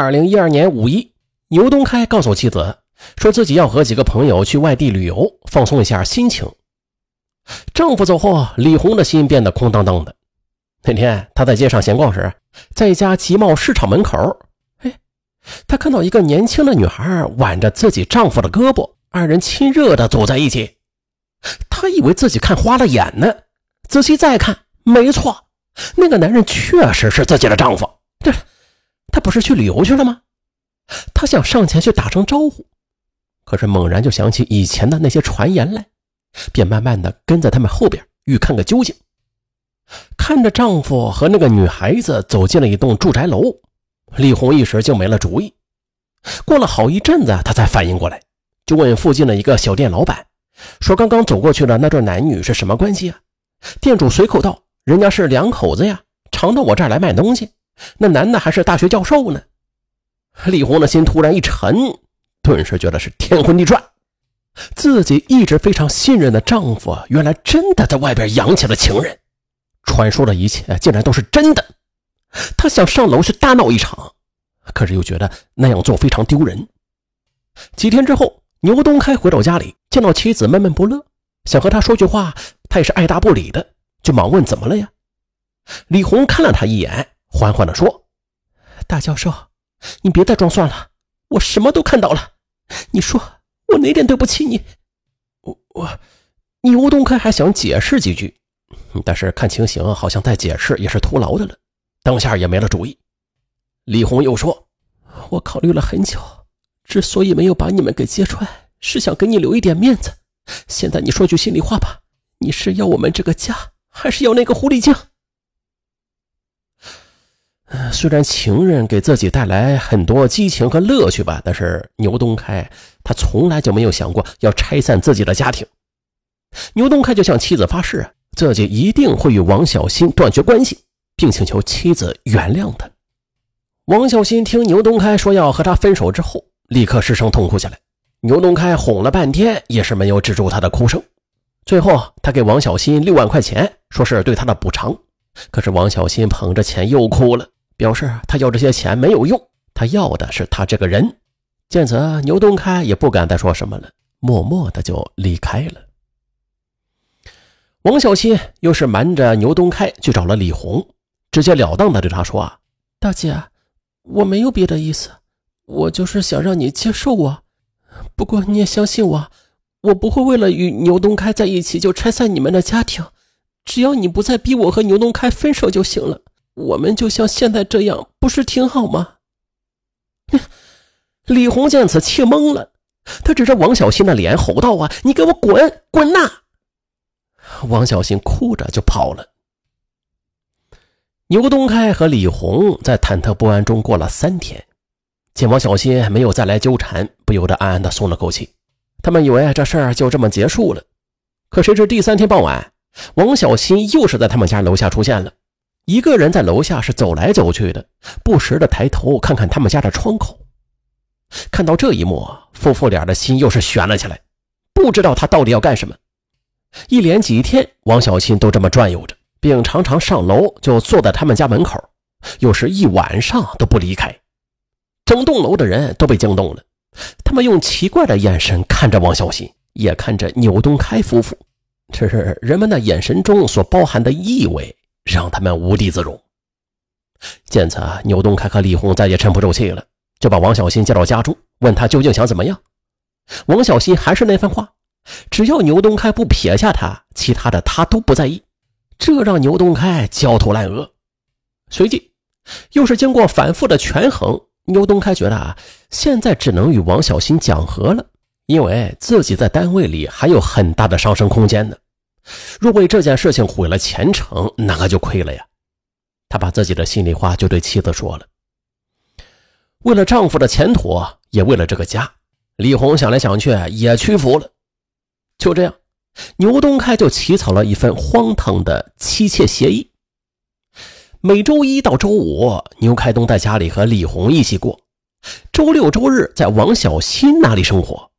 二零一二年五一，牛东开告诉妻子，说自己要和几个朋友去外地旅游，放松一下心情。丈夫走后，李红的心变得空荡荡的。那天，她在街上闲逛时，在一家集贸市场门口，哎，她看到一个年轻的女孩挽着自己丈夫的胳膊，二人亲热的走在一起。她以为自己看花了眼呢，仔细再看，没错，那个男人确实是自己的丈夫。这。他不是去旅游去了吗？他想上前去打声招呼，可是猛然就想起以前的那些传言来，便慢慢的跟在他们后边，欲看个究竟。看着丈夫和那个女孩子走进了一栋住宅楼，李红一时就没了主意。过了好一阵子，她才反应过来，就问附近的一个小店老板，说刚刚走过去的那对男女是什么关系啊？店主随口道：“人家是两口子呀，常到我这儿来卖东西。”那男的还是大学教授呢，李红的心突然一沉，顿时觉得是天昏地转。自己一直非常信任的丈夫，原来真的在外边养起了情人，传说的一切竟然都是真的。他想上楼去大闹一场，可是又觉得那样做非常丢人。几天之后，牛东开回到家里，见到妻子闷闷不乐，想和他说句话，他也是爱答不理的，就忙问怎么了呀？李红看了他一眼。缓缓地说：“大教授，你别再装蒜了，我什么都看到了。你说我哪点对不起你？我我……牛东开还想解释几句，但是看情形好像再解释也是徒劳的了，当下也没了主意。李红又说：‘我考虑了很久，之所以没有把你们给揭穿，是想给你留一点面子。现在你说句心里话吧，你是要我们这个家，还是要那个狐狸精？’”虽然情人给自己带来很多激情和乐趣吧，但是牛东开他从来就没有想过要拆散自己的家庭。牛东开就向妻子发誓，自己一定会与王小新断绝关系，并请求妻子原谅他。王小新听牛东开说要和他分手之后，立刻失声痛哭起来。牛东开哄了半天，也是没有止住他的哭声。最后，他给王小新六万块钱，说是对他的补偿。可是王小新捧着钱又哭了。表示他要这些钱没有用，他要的是他这个人。见此，牛东开也不敢再说什么了，默默的就离开了。王小七又是瞒着牛东开去找了李红，直截了当的对他说：“啊，大姐，我没有别的意思，我就是想让你接受我。不过你也相信我，我不会为了与牛东开在一起就拆散你们的家庭。只要你不再逼我和牛东开分手就行了。”我们就像现在这样，不是挺好吗？李红见此气懵了，他指着王小新的脸吼道：“啊，你给我滚，滚呐！”王小新哭着就跑了。牛东开和李红在忐忑不安中过了三天，见王小新没有再来纠缠，不由得暗暗的松了口气。他们以为这事儿就这么结束了，可谁知第三天傍晚，王小新又是在他们家楼下出现了。一个人在楼下是走来走去的，不时的抬头看看他们家的窗口。看到这一幕，夫妇俩的心又是悬了起来，不知道他到底要干什么。一连几天，王小新都这么转悠着，并常常上楼就坐在他们家门口，有时一晚上都不离开。整栋楼的人都被惊动了，他们用奇怪的眼神看着王小新，也看着牛东开夫妇。这是人们的眼神中所包含的意味。让他们无地自容。见此，牛东开和李红再也沉不住气了，就把王小新叫到家中，问他究竟想怎么样。王小新还是那番话，只要牛东开不撇下他，其他的他都不在意。这让牛东开焦头烂额。随即，又是经过反复的权衡，牛东开觉得啊，现在只能与王小新讲和了，因为自己在单位里还有很大的上升空间呢。若为这件事情毁了前程，那可就亏了呀！他把自己的心里话就对妻子说了。为了丈夫的前途，也为了这个家，李红想来想去也屈服了。就这样，牛东开就起草了一份荒唐的妻妾协议。每周一到周五，牛开东在家里和李红一起过；周六周日在王小新那里生活。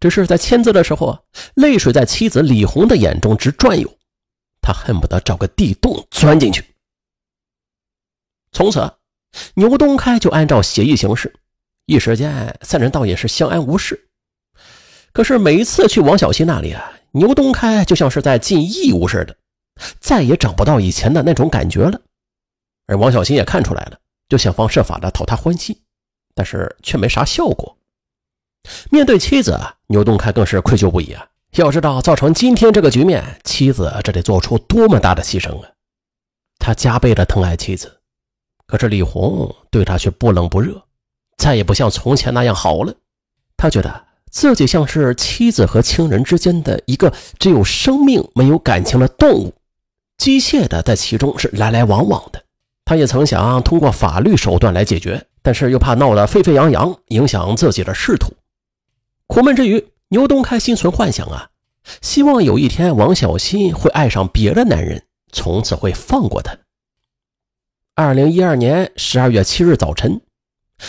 只是在签字的时候啊，泪水在妻子李红的眼中直转悠，他恨不得找个地洞钻进去。从此，牛东开就按照协议行事，一时间三人倒也是相安无事。可是每一次去王小新那里啊，牛东开就像是在尽义务似的，再也找不到以前的那种感觉了。而王小新也看出来了，就想方设法的讨他欢心，但是却没啥效果。面对妻子，牛东开更是愧疚不已啊！要知道造成今天这个局面，妻子这得做出多么大的牺牲啊！他加倍的疼爱妻子，可是李红对他却不冷不热，再也不像从前那样好了。他觉得自己像是妻子和情人之间的一个只有生命没有感情的动物，机械的在其中是来来往往的。他也曾想通过法律手段来解决，但是又怕闹得沸沸扬扬，影响自己的仕途。苦闷之余，牛东开心存幻想啊，希望有一天王小新会爱上别的男人。从此会放过他。二零一二年十二月七日早晨，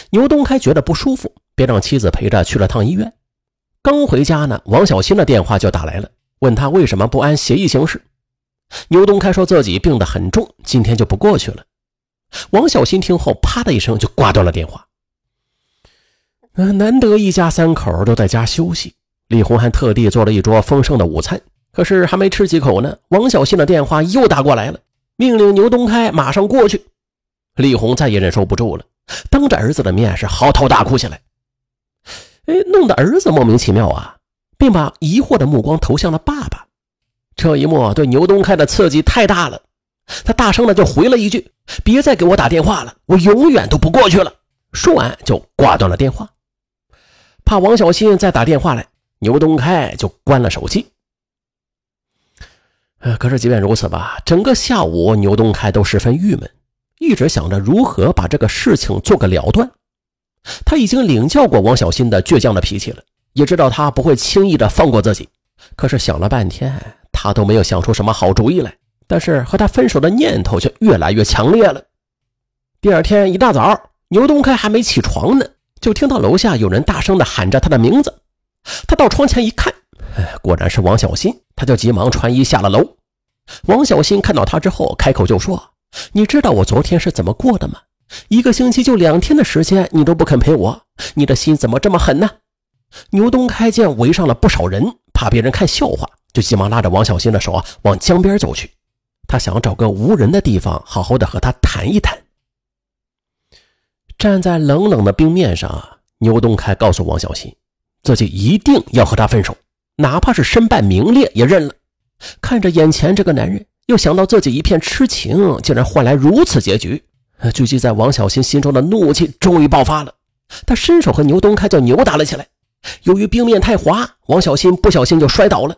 牛东开觉得不舒服，便让妻子陪着去了趟医院。刚回家呢，王小新的电话就打来了，问他为什么不按协议行事。牛东开说自己病得很重，今天就不过去了。王小新听后，啪的一声就挂断了电话。难得一家三口都在家休息，李红还特地做了一桌丰盛的午餐。可是还没吃几口呢，王小新的电话又打过来了，命令牛东开马上过去。李红再也忍受不住了，当着儿子的面是嚎啕大哭起来。哎，弄得儿子莫名其妙啊，并把疑惑的目光投向了爸爸。这一幕对牛东开的刺激太大了，他大声的就回了一句：“别再给我打电话了，我永远都不过去了。”说完就挂断了电话。怕王小新再打电话来，牛东开就关了手机。呃，可是即便如此吧，整个下午牛东开都十分郁闷，一直想着如何把这个事情做个了断。他已经领教过王小新的倔强的脾气了，也知道他不会轻易的放过自己。可是想了半天，他都没有想出什么好主意来。但是和他分手的念头却越来越强烈了。第二天一大早，牛东开还没起床呢，就听到楼下有人大声的喊着他的名字。他到窗前一看。果然是王小新，他就急忙穿衣下了楼。王小新看到他之后，开口就说：“你知道我昨天是怎么过的吗？一个星期就两天的时间，你都不肯陪我，你的心怎么这么狠呢？”牛东开见围上了不少人，怕别人看笑话，就急忙拉着王小新的手啊往江边走去。他想找个无人的地方，好好的和他谈一谈。站在冷冷的冰面上啊，牛东开告诉王小新，自己一定要和他分手。哪怕是身败名裂也认了。看着眼前这个男人，又想到自己一片痴情，竟然换来如此结局，聚集在王小新心中的怒气终于爆发了。他伸手和牛东开就扭打了起来。由于冰面太滑，王小新不小心就摔倒了。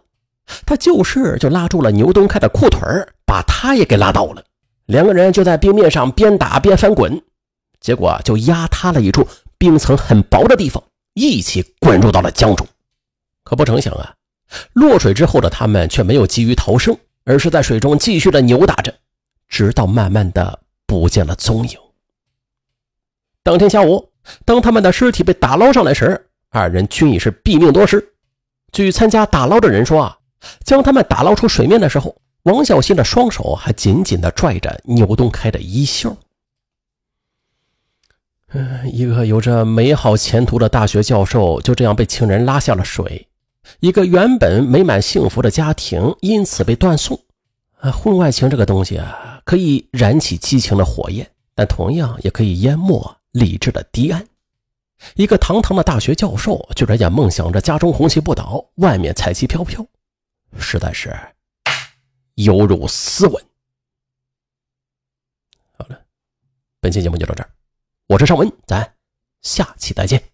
他就是就拉住了牛东开的裤腿把他也给拉倒了。两个人就在冰面上边打边翻滚，结果就压塌了一处冰层很薄的地方，一起滚入到了江中。可不成想啊，落水之后的他们却没有急于逃生，而是在水中继续的扭打着，直到慢慢的不见了踪影。当天下午，当他们的尸体被打捞上来时，二人均已是毙命多时。据参加打捞的人说啊，将他们打捞出水面的时候，王小新的双手还紧紧的拽着牛东开的衣袖。一个有着美好前途的大学教授就这样被情人拉下了水。一个原本美满幸福的家庭因此被断送。啊，婚外情这个东西啊，可以燃起激情的火焰，但同样也可以淹没理智的堤岸。一个堂堂的大学教授，居然也梦想着家中红旗不倒，外面彩旗飘飘，实在是有辱斯文。好了，本期节目就到这儿，我是尚文，咱下期再见。